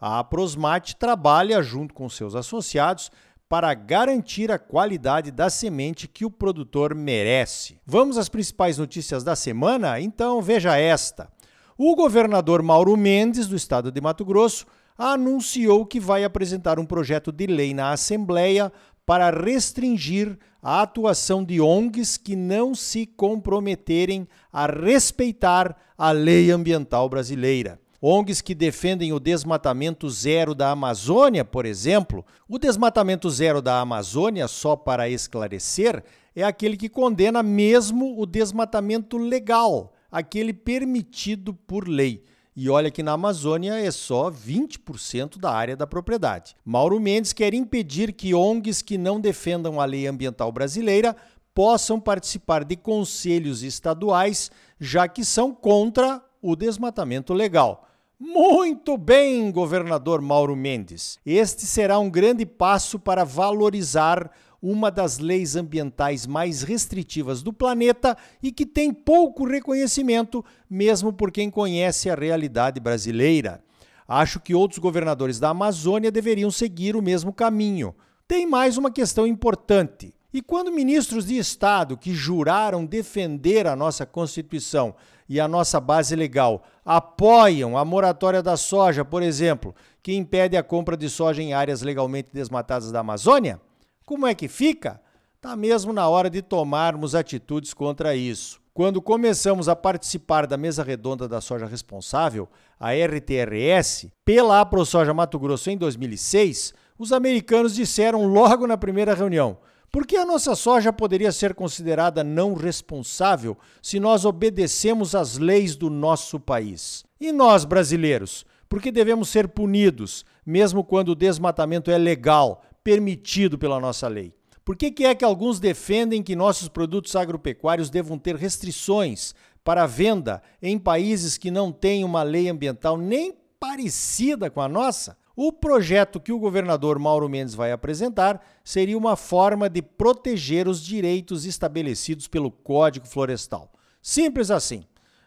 A Aprosmate trabalha junto com seus associados para garantir a qualidade da semente que o produtor merece. Vamos às principais notícias da semana? Então veja esta. O governador Mauro Mendes, do estado de Mato Grosso, anunciou que vai apresentar um projeto de lei na Assembleia para restringir a atuação de ONGs que não se comprometerem a respeitar a lei ambiental brasileira. ONGs que defendem o desmatamento zero da Amazônia, por exemplo. O desmatamento zero da Amazônia, só para esclarecer, é aquele que condena mesmo o desmatamento legal, aquele permitido por lei. E olha que na Amazônia é só 20% da área da propriedade. Mauro Mendes quer impedir que ONGs que não defendam a lei ambiental brasileira possam participar de conselhos estaduais, já que são contra o desmatamento legal. Muito bem, governador Mauro Mendes. Este será um grande passo para valorizar uma das leis ambientais mais restritivas do planeta e que tem pouco reconhecimento, mesmo por quem conhece a realidade brasileira. Acho que outros governadores da Amazônia deveriam seguir o mesmo caminho. Tem mais uma questão importante. E quando ministros de Estado que juraram defender a nossa Constituição e a nossa base legal apoiam a moratória da soja, por exemplo, que impede a compra de soja em áreas legalmente desmatadas da Amazônia, como é que fica? Está mesmo na hora de tomarmos atitudes contra isso. Quando começamos a participar da mesa redonda da soja responsável, a RTRS, pela AproSoja Mato Grosso em 2006, os americanos disseram logo na primeira reunião: por que a nossa soja poderia ser considerada não responsável se nós obedecemos às leis do nosso país? E nós, brasileiros, por que devemos ser punidos, mesmo quando o desmatamento é legal, permitido pela nossa lei? Por que, que é que alguns defendem que nossos produtos agropecuários devam ter restrições para venda em países que não têm uma lei ambiental nem parecida com a nossa? O projeto que o governador Mauro Mendes vai apresentar seria uma forma de proteger os direitos estabelecidos pelo Código Florestal. Simples assim.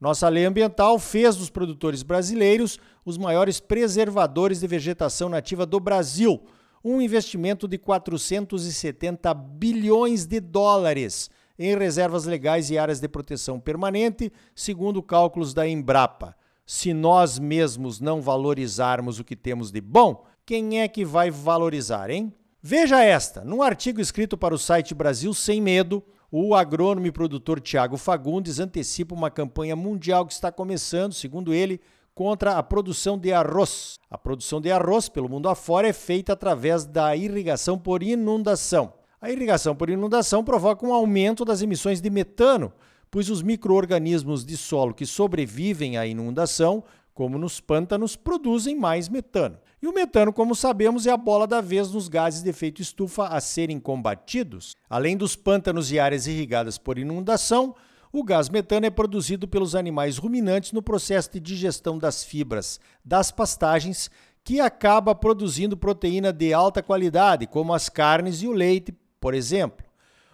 Nossa lei ambiental fez dos produtores brasileiros os maiores preservadores de vegetação nativa do Brasil, um investimento de 470 bilhões de dólares em reservas legais e áreas de proteção permanente, segundo cálculos da Embrapa se nós mesmos não valorizarmos o que temos de bom, quem é que vai valorizar, hein? Veja esta, num artigo escrito para o site Brasil Sem Medo, o agrônomo e produtor Tiago Fagundes antecipa uma campanha mundial que está começando, segundo ele, contra a produção de arroz. A produção de arroz pelo mundo afora é feita através da irrigação por inundação. A irrigação por inundação provoca um aumento das emissões de metano, pois os micro-organismos de solo que sobrevivem à inundação, como nos pântanos, produzem mais metano. E o metano, como sabemos, é a bola da vez nos gases de efeito estufa a serem combatidos. Além dos pântanos e áreas irrigadas por inundação, o gás metano é produzido pelos animais ruminantes no processo de digestão das fibras das pastagens, que acaba produzindo proteína de alta qualidade, como as carnes e o leite, por exemplo.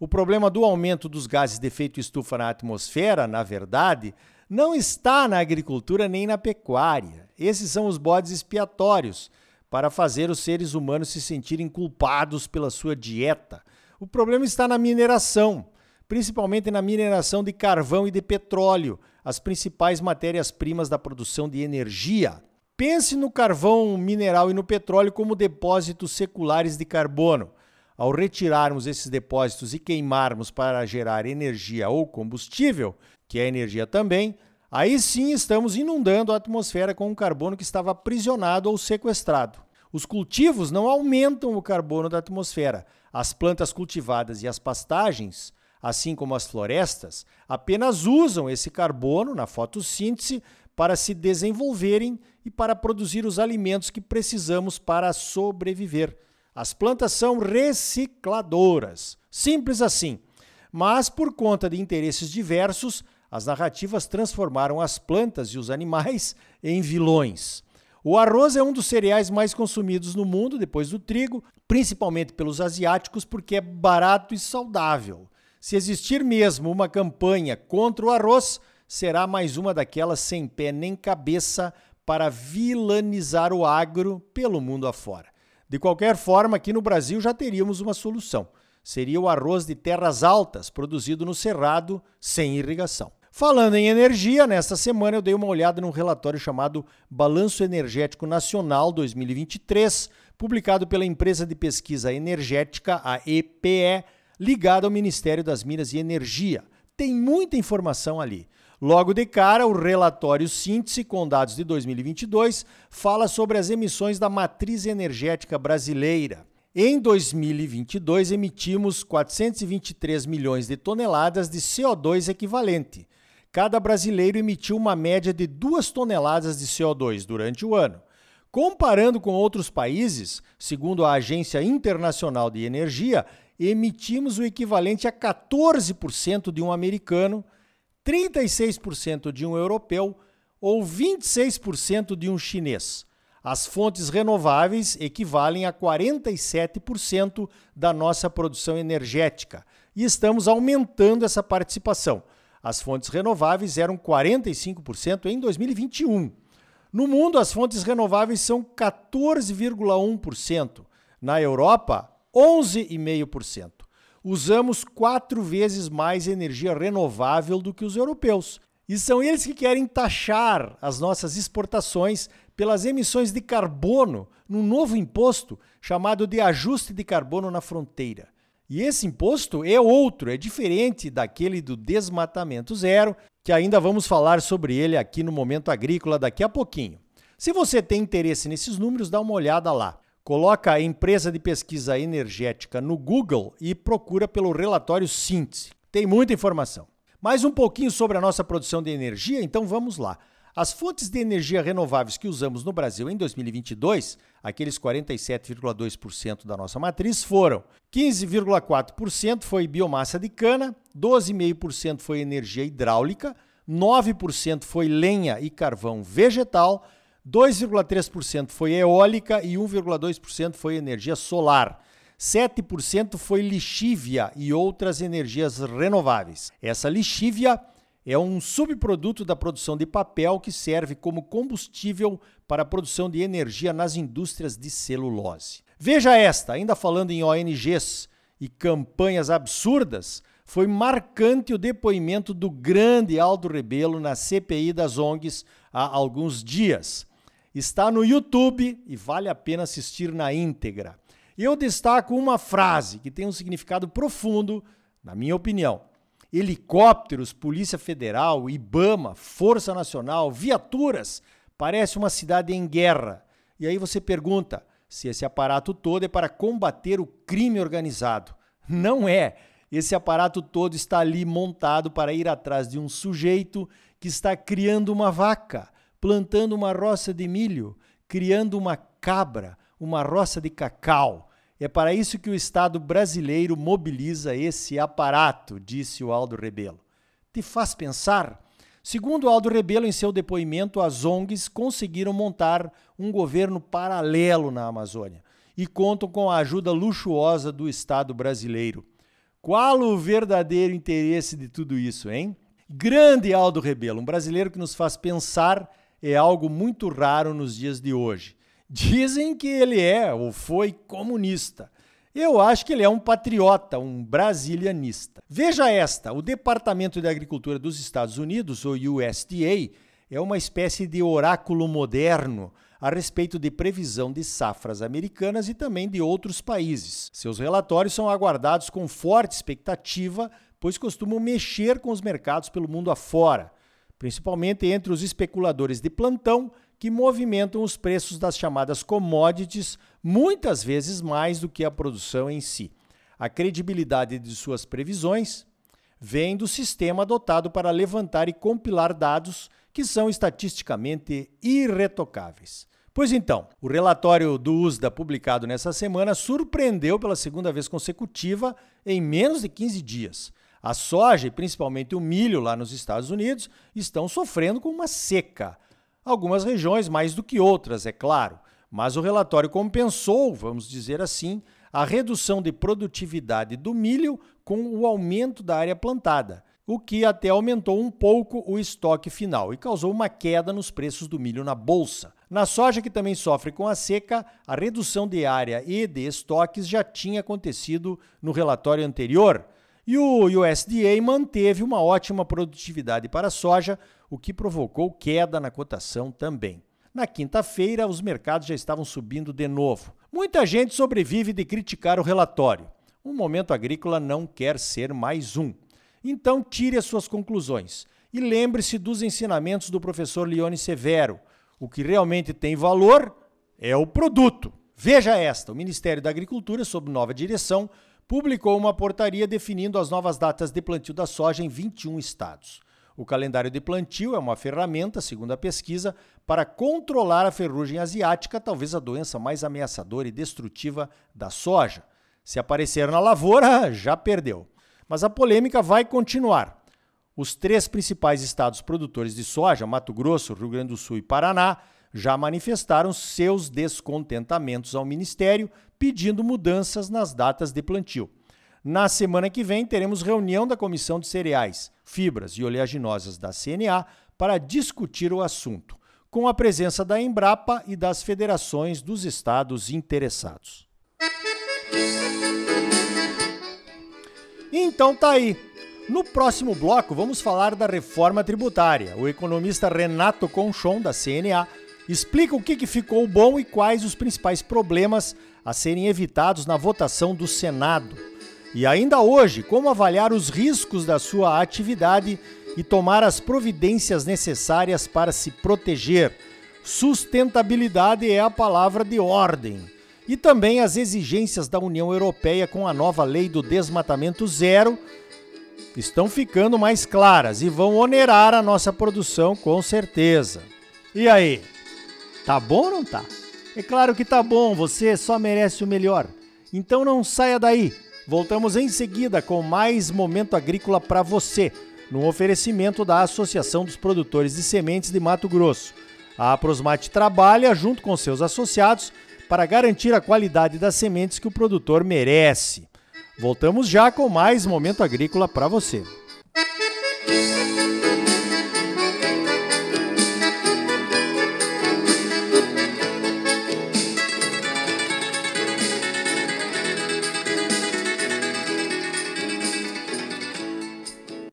O problema do aumento dos gases de efeito estufa na atmosfera, na verdade, não está na agricultura nem na pecuária. Esses são os bodes expiatórios para fazer os seres humanos se sentirem culpados pela sua dieta. O problema está na mineração, principalmente na mineração de carvão e de petróleo, as principais matérias-primas da produção de energia. Pense no carvão mineral e no petróleo como depósitos seculares de carbono. Ao retirarmos esses depósitos e queimarmos para gerar energia ou combustível, que é energia também, aí sim estamos inundando a atmosfera com um carbono que estava aprisionado ou sequestrado. Os cultivos não aumentam o carbono da atmosfera. As plantas cultivadas e as pastagens, assim como as florestas, apenas usam esse carbono na fotossíntese para se desenvolverem e para produzir os alimentos que precisamos para sobreviver. As plantas são recicladoras. Simples assim. Mas, por conta de interesses diversos, as narrativas transformaram as plantas e os animais em vilões. O arroz é um dos cereais mais consumidos no mundo, depois do trigo, principalmente pelos asiáticos, porque é barato e saudável. Se existir mesmo uma campanha contra o arroz, será mais uma daquelas sem pé nem cabeça para vilanizar o agro pelo mundo afora. De qualquer forma, aqui no Brasil já teríamos uma solução. Seria o arroz de terras altas, produzido no cerrado, sem irrigação. Falando em energia, nesta semana eu dei uma olhada num relatório chamado Balanço Energético Nacional 2023, publicado pela empresa de pesquisa energética, a EPE, ligada ao Ministério das Minas e Energia. Tem muita informação ali. Logo de cara, o relatório síntese com dados de 2022 fala sobre as emissões da matriz energética brasileira. Em 2022, emitimos 423 milhões de toneladas de CO2 equivalente. Cada brasileiro emitiu uma média de 2 toneladas de CO2 durante o ano. Comparando com outros países, segundo a Agência Internacional de Energia, emitimos o equivalente a 14% de um americano 36% de um europeu ou 26% de um chinês. As fontes renováveis equivalem a 47% da nossa produção energética e estamos aumentando essa participação. As fontes renováveis eram 45% em 2021. No mundo, as fontes renováveis são 14,1%. Na Europa, 11,5% usamos quatro vezes mais energia renovável do que os europeus. E são eles que querem taxar as nossas exportações pelas emissões de carbono num novo imposto chamado de ajuste de carbono na fronteira. E esse imposto é outro, é diferente daquele do desmatamento zero, que ainda vamos falar sobre ele aqui no Momento Agrícola daqui a pouquinho. Se você tem interesse nesses números, dá uma olhada lá. Coloca a empresa de pesquisa energética no Google e procura pelo relatório síntese. Tem muita informação. Mais um pouquinho sobre a nossa produção de energia, então vamos lá. As fontes de energia renováveis que usamos no Brasil em 2022, aqueles 47,2% da nossa matriz, foram 15,4% foi biomassa de cana, 12,5% foi energia hidráulica, 9% foi lenha e carvão vegetal, 2,3% foi eólica e 1,2% foi energia solar. 7% foi lixívia e outras energias renováveis. Essa lixívia é um subproduto da produção de papel que serve como combustível para a produção de energia nas indústrias de celulose. Veja esta, ainda falando em ONGs e campanhas absurdas, foi marcante o depoimento do grande Aldo Rebelo na CPI das ONGs há alguns dias está no YouTube e vale a pena assistir na íntegra. Eu destaco uma frase que tem um significado profundo, na minha opinião. Helicópteros, Polícia Federal, Ibama, Força Nacional, viaturas, parece uma cidade em guerra. E aí você pergunta se esse aparato todo é para combater o crime organizado. Não é. Esse aparato todo está ali montado para ir atrás de um sujeito que está criando uma vaca plantando uma roça de milho, criando uma cabra, uma roça de cacau. É para isso que o Estado brasileiro mobiliza esse aparato, disse o Aldo Rebelo. Te faz pensar? Segundo Aldo Rebelo, em seu depoimento, as ONGs conseguiram montar um governo paralelo na Amazônia e contam com a ajuda luxuosa do Estado brasileiro. Qual o verdadeiro interesse de tudo isso, hein? Grande Aldo Rebelo, um brasileiro que nos faz pensar é algo muito raro nos dias de hoje. Dizem que ele é ou foi comunista. Eu acho que ele é um patriota, um brasilianista. Veja esta: o Departamento de Agricultura dos Estados Unidos, o USDA, é uma espécie de oráculo moderno a respeito de previsão de safras americanas e também de outros países. Seus relatórios são aguardados com forte expectativa, pois costumam mexer com os mercados pelo mundo afora principalmente entre os especuladores de plantão que movimentam os preços das chamadas commodities muitas vezes mais do que a produção em si. A credibilidade de suas previsões vem do sistema adotado para levantar e compilar dados que são estatisticamente irretocáveis. Pois então, o relatório do USDA publicado nessa semana surpreendeu pela segunda vez consecutiva em menos de 15 dias. A soja e principalmente o milho lá nos Estados Unidos estão sofrendo com uma seca. Algumas regiões mais do que outras, é claro, mas o relatório compensou, vamos dizer assim, a redução de produtividade do milho com o aumento da área plantada, o que até aumentou um pouco o estoque final e causou uma queda nos preços do milho na bolsa. Na soja, que também sofre com a seca, a redução de área e de estoques já tinha acontecido no relatório anterior. E o USDA manteve uma ótima produtividade para a soja, o que provocou queda na cotação também. Na quinta-feira, os mercados já estavam subindo de novo. Muita gente sobrevive de criticar o relatório. O momento agrícola não quer ser mais um. Então, tire as suas conclusões e lembre-se dos ensinamentos do professor Leone Severo o que realmente tem valor é o produto. Veja esta: o Ministério da Agricultura, sob nova direção, publicou uma portaria definindo as novas datas de plantio da soja em 21 estados. O calendário de plantio é uma ferramenta, segundo a pesquisa, para controlar a ferrugem asiática, talvez a doença mais ameaçadora e destrutiva da soja. Se aparecer na lavoura, já perdeu. Mas a polêmica vai continuar. Os três principais estados produtores de soja, Mato Grosso, Rio Grande do Sul e Paraná, já manifestaram seus descontentamentos ao Ministério, pedindo mudanças nas datas de plantio. Na semana que vem, teremos reunião da Comissão de Cereais, Fibras e Oleaginosas da CNA para discutir o assunto, com a presença da Embrapa e das federações dos estados interessados. Então tá aí. No próximo bloco, vamos falar da reforma tributária. O economista Renato Conchon, da CNA, explica o que, que ficou bom e quais os principais problemas a serem evitados na votação do Senado. E ainda hoje, como avaliar os riscos da sua atividade e tomar as providências necessárias para se proteger. Sustentabilidade é a palavra de ordem. E também as exigências da União Europeia com a nova lei do desmatamento zero estão ficando mais claras e vão onerar a nossa produção com certeza. E aí? Tá bom ou não tá? É claro que tá bom, você só merece o melhor. Então não saia daí. Voltamos em seguida com mais momento agrícola para você, no oferecimento da Associação dos Produtores de Sementes de Mato Grosso. A Aprosmate trabalha junto com seus associados para garantir a qualidade das sementes que o produtor merece. Voltamos já com mais momento agrícola para você. Música